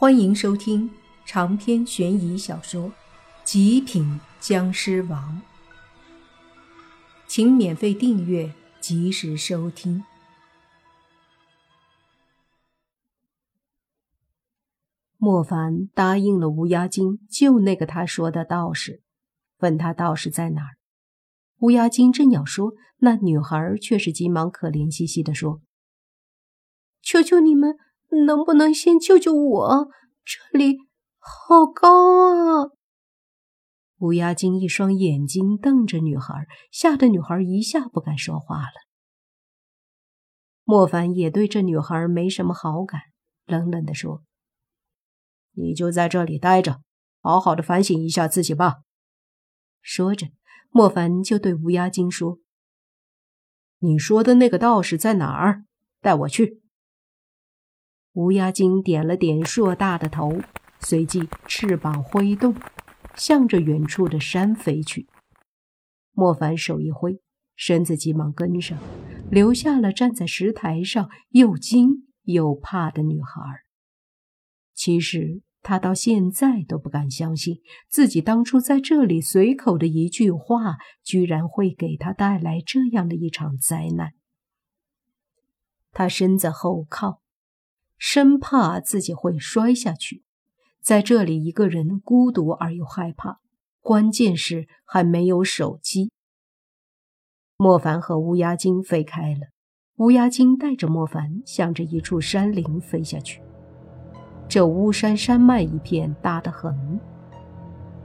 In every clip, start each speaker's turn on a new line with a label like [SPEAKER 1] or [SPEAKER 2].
[SPEAKER 1] 欢迎收听长篇悬疑小说《极品僵尸王》，请免费订阅，及时收听。莫凡答应了乌鸦精救那个他说的道士，问他道士在哪儿。乌鸦精正要说，那女孩却是急忙可怜兮兮的说：“
[SPEAKER 2] 求求你们！”能不能先救救我？这里好高啊！
[SPEAKER 1] 乌鸦精一双眼睛瞪着女孩，吓得女孩一下不敢说话了。莫凡也对这女孩没什么好感，冷冷地说：“
[SPEAKER 3] 你就在这里待着，好好的反省一下自己吧。”
[SPEAKER 1] 说着，莫凡就对乌鸦精说：“
[SPEAKER 3] 你说的那个道士在哪儿？带我去。”
[SPEAKER 1] 乌鸦精点了点硕大的头，随即翅膀挥动，向着远处的山飞去。莫凡手一挥，身子急忙跟上，留下了站在石台上又惊又怕的女孩。其实他到现在都不敢相信，自己当初在这里随口的一句话，居然会给他带来这样的一场灾难。他身子后靠。生怕自己会摔下去，在这里一个人孤独而又害怕，关键是还没有手机。莫凡和乌鸦精飞开了，乌鸦精带着莫凡向着一处山林飞下去。这巫山山脉一片大得很，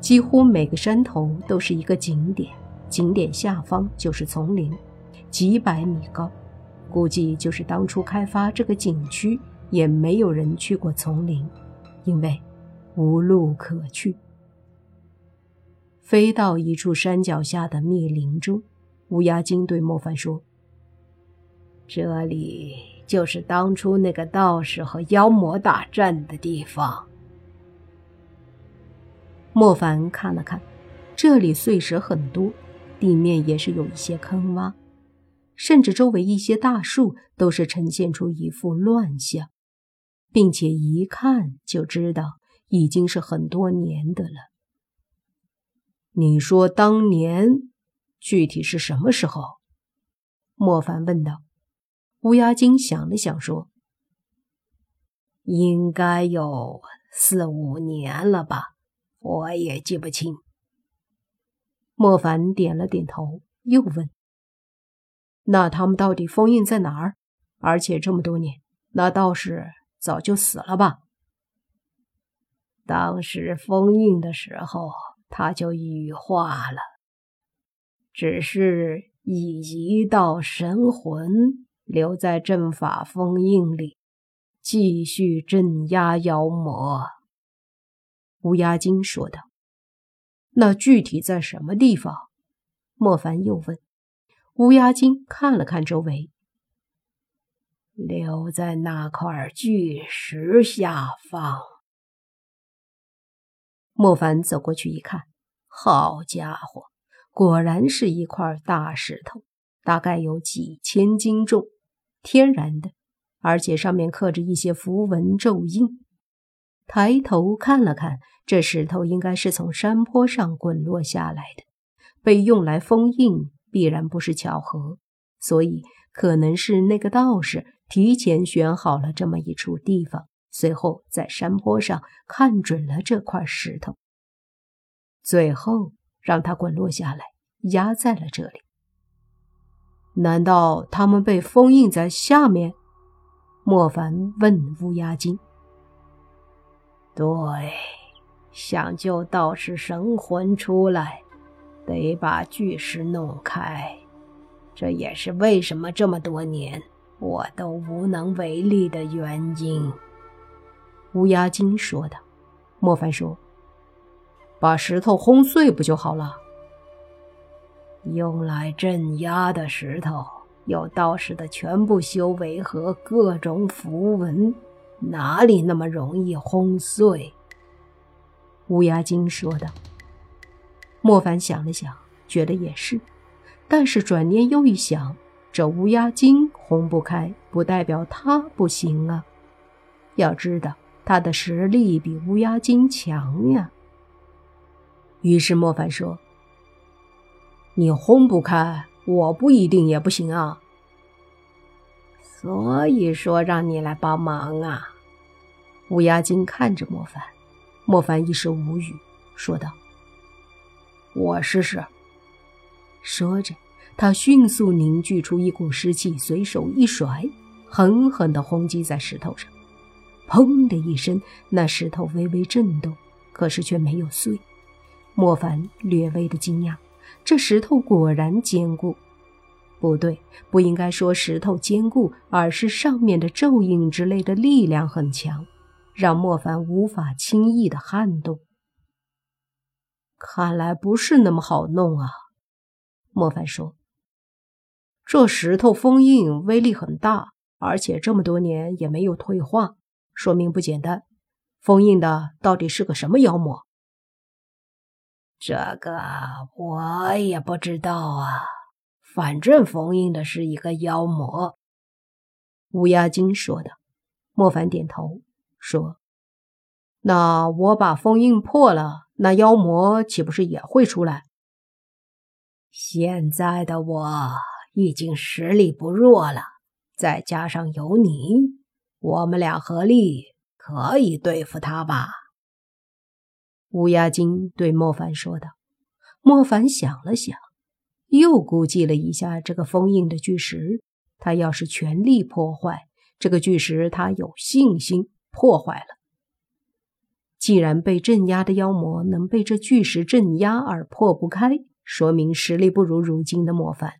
[SPEAKER 1] 几乎每个山头都是一个景点，景点下方就是丛林，几百米高，估计就是当初开发这个景区。也没有人去过丛林，因为无路可去。飞到一处山脚下的密林中，乌鸦精对莫凡说：“
[SPEAKER 4] 这里就是当初那个道士和妖魔大战的地方。”
[SPEAKER 1] 莫凡看了看，这里碎石很多，地面也是有一些坑洼，甚至周围一些大树都是呈现出一副乱象。并且一看就知道已经是很多年的了。
[SPEAKER 3] 你说当年具体是什么时候？
[SPEAKER 1] 莫凡问道。乌鸦精想了想说：“
[SPEAKER 4] 应该有四五年了吧，我也记不清。”
[SPEAKER 1] 莫凡点了点头，又问：“
[SPEAKER 3] 那他们到底封印在哪儿？而且这么多年，那道士……”早就死了吧？
[SPEAKER 4] 当时封印的时候，他就羽化了，只是以一道神魂留在阵法封印里，继续镇压妖魔。
[SPEAKER 1] 乌鸦精说道：“
[SPEAKER 3] 那具体在什么地方？”
[SPEAKER 1] 莫凡又问。乌鸦精看了看周围。
[SPEAKER 4] 留在那块巨石下方。
[SPEAKER 1] 莫凡走过去一看，好家伙，果然是一块大石头，大概有几千斤重，天然的，而且上面刻着一些符文咒印。抬头看了看，这石头应该是从山坡上滚落下来的，被用来封印，必然不是巧合，所以可能是那个道士。提前选好了这么一处地方，随后在山坡上看准了这块石头，最后让它滚落下来，压在了这里。
[SPEAKER 3] 难道他们被封印在下面？
[SPEAKER 1] 莫凡问乌鸦精。
[SPEAKER 4] 对，想救道士神魂出来，得把巨石弄开，这也是为什么这么多年。我都无能为力的原因。”
[SPEAKER 1] 乌鸦精说道。
[SPEAKER 3] 莫凡说：“把石头轰碎不就好了？”
[SPEAKER 4] 用来镇压的石头，有道士的全部修为和各种符文，哪里那么容易轰碎？”
[SPEAKER 1] 乌鸦精说道。莫凡想了想，觉得也是，但是转念又一想。这乌鸦精轰不开，不代表他不行啊！要知道，他的实力比乌鸦精强呀。于是莫凡说：“你轰不开，我不一定也不行啊。”
[SPEAKER 4] 所以说让你来帮忙啊。
[SPEAKER 1] 乌鸦精看着莫凡，莫凡一时无语，说道：“
[SPEAKER 3] 我试试。”
[SPEAKER 1] 说着，他迅速凝聚出一股湿气，随手一甩，狠狠地轰击在石头上。砰的一声，那石头微微震动，可是却没有碎。莫凡略微的惊讶，这石头果然坚固。不对，不应该说石头坚固，而是上面的咒印之类的力量很强，让莫凡无法轻易的撼动。
[SPEAKER 3] 看来不是那么好弄啊，莫凡说：“这石头封印威力很大，而且这么多年也没有退化，说明不简单。封印的到底是个什么妖魔？”
[SPEAKER 4] 这个我也不知道啊，反正封印的是一个妖魔。
[SPEAKER 1] 乌鸦精说的。
[SPEAKER 3] 莫凡点头说：“那我把封印破了，那妖魔岂不是也会出来？”
[SPEAKER 4] 现在的我已经实力不弱了，再加上有你，我们俩合力可以对付他吧。
[SPEAKER 1] 乌鸦精对莫凡说道：“莫凡想了想，又估计了一下这个封印的巨石。他要是全力破坏这个巨石，他有信心破坏了。既然被镇压的妖魔能被这巨石镇压而破不开，说明实力不如如今的莫凡。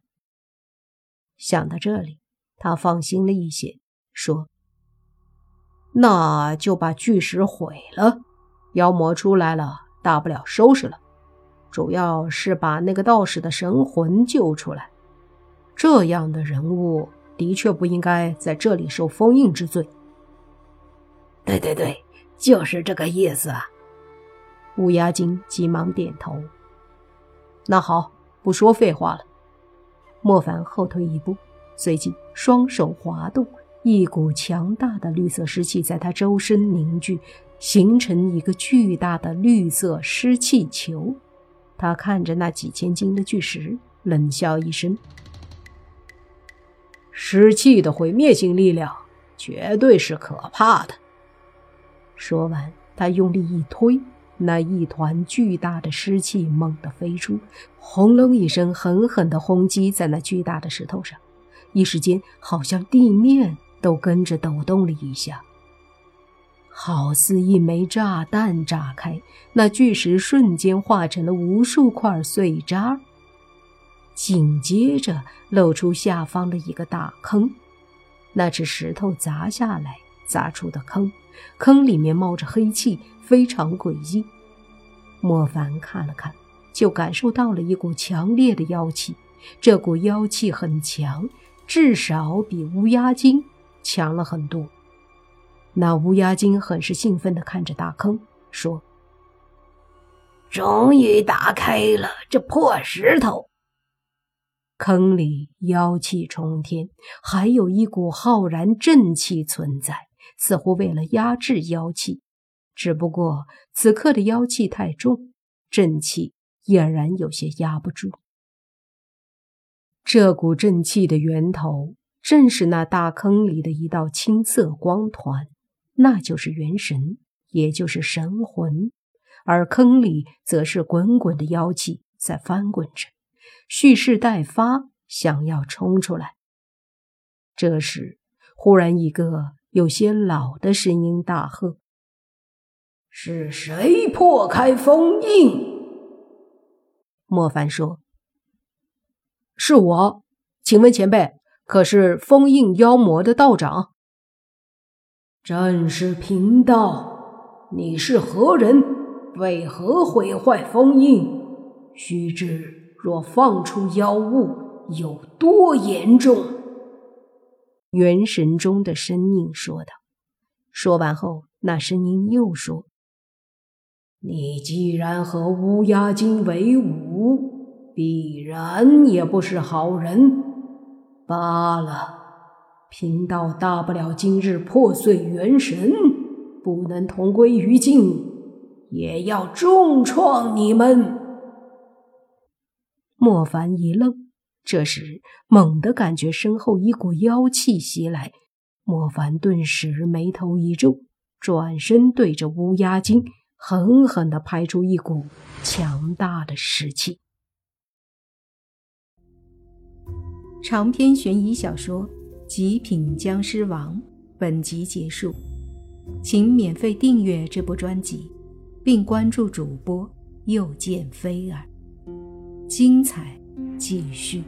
[SPEAKER 1] 想到这里，他放心了一些，说：‘
[SPEAKER 3] 那就把巨石毁了。’”妖魔出来了，大不了收拾了。主要是把那个道士的神魂救出来。这样的人物的确不应该在这里受封印之罪。
[SPEAKER 4] 对对对，就是这个意思啊！
[SPEAKER 1] 乌鸦精急忙点头。
[SPEAKER 3] 那好，不说废话了。
[SPEAKER 1] 莫凡后退一步，随即双手滑动，一股强大的绿色湿气在他周身凝聚。形成一个巨大的绿色湿气球，他看着那几千斤的巨石，冷笑一声：“
[SPEAKER 3] 湿气的毁灭性力量绝对是可怕的。”
[SPEAKER 1] 说完，他用力一推，那一团巨大的湿气猛地飞出，轰隆一声，狠狠地轰击在那巨大的石头上，一时间，好像地面都跟着抖动了一下。好似一枚炸弹炸开，那巨石瞬间化成了无数块碎渣，紧接着露出下方的一个大坑。那是石头砸下来砸出的坑，坑里面冒着黑气，非常诡异。莫凡看了看，就感受到了一股强烈的妖气。这股妖气很强，至少比乌鸦精强了很多。那乌鸦精很是兴奋地看着大坑，说：“
[SPEAKER 4] 终于打开了这破石头。
[SPEAKER 1] 坑里妖气冲天，还有一股浩然正气存在，似乎为了压制妖气。只不过此刻的妖气太重，正气俨然有些压不住。这股正气的源头，正是那大坑里的一道青色光团。”那就是元神，也就是神魂，而坑里则是滚滚的妖气在翻滚着，蓄势待发，想要冲出来。这时，忽然一个有些老的声音大喝：“
[SPEAKER 5] 是谁破开封印？”
[SPEAKER 1] 莫凡说：“
[SPEAKER 3] 是我，请问前辈，可是封印妖魔的道长？”
[SPEAKER 5] 正是贫道，你是何人？为何毁坏封印？须知若放出妖物，有多严重？
[SPEAKER 1] 元神中的声音说道。说完后，那声音又说：“
[SPEAKER 5] 你既然和乌鸦精为伍，必然也不是好人。罢了。”贫道大不了今日破碎元神，不能同归于尽，也要重创你们。
[SPEAKER 1] 莫凡一愣，这时猛地感觉身后一股妖气袭来，莫凡顿时眉头一皱，转身对着乌鸦精狠狠地拍出一股强大的尸气。
[SPEAKER 6] 长篇悬疑小说《极品僵尸王》本集结束，请免费订阅这部专辑，并关注主播又见菲儿。精彩继续。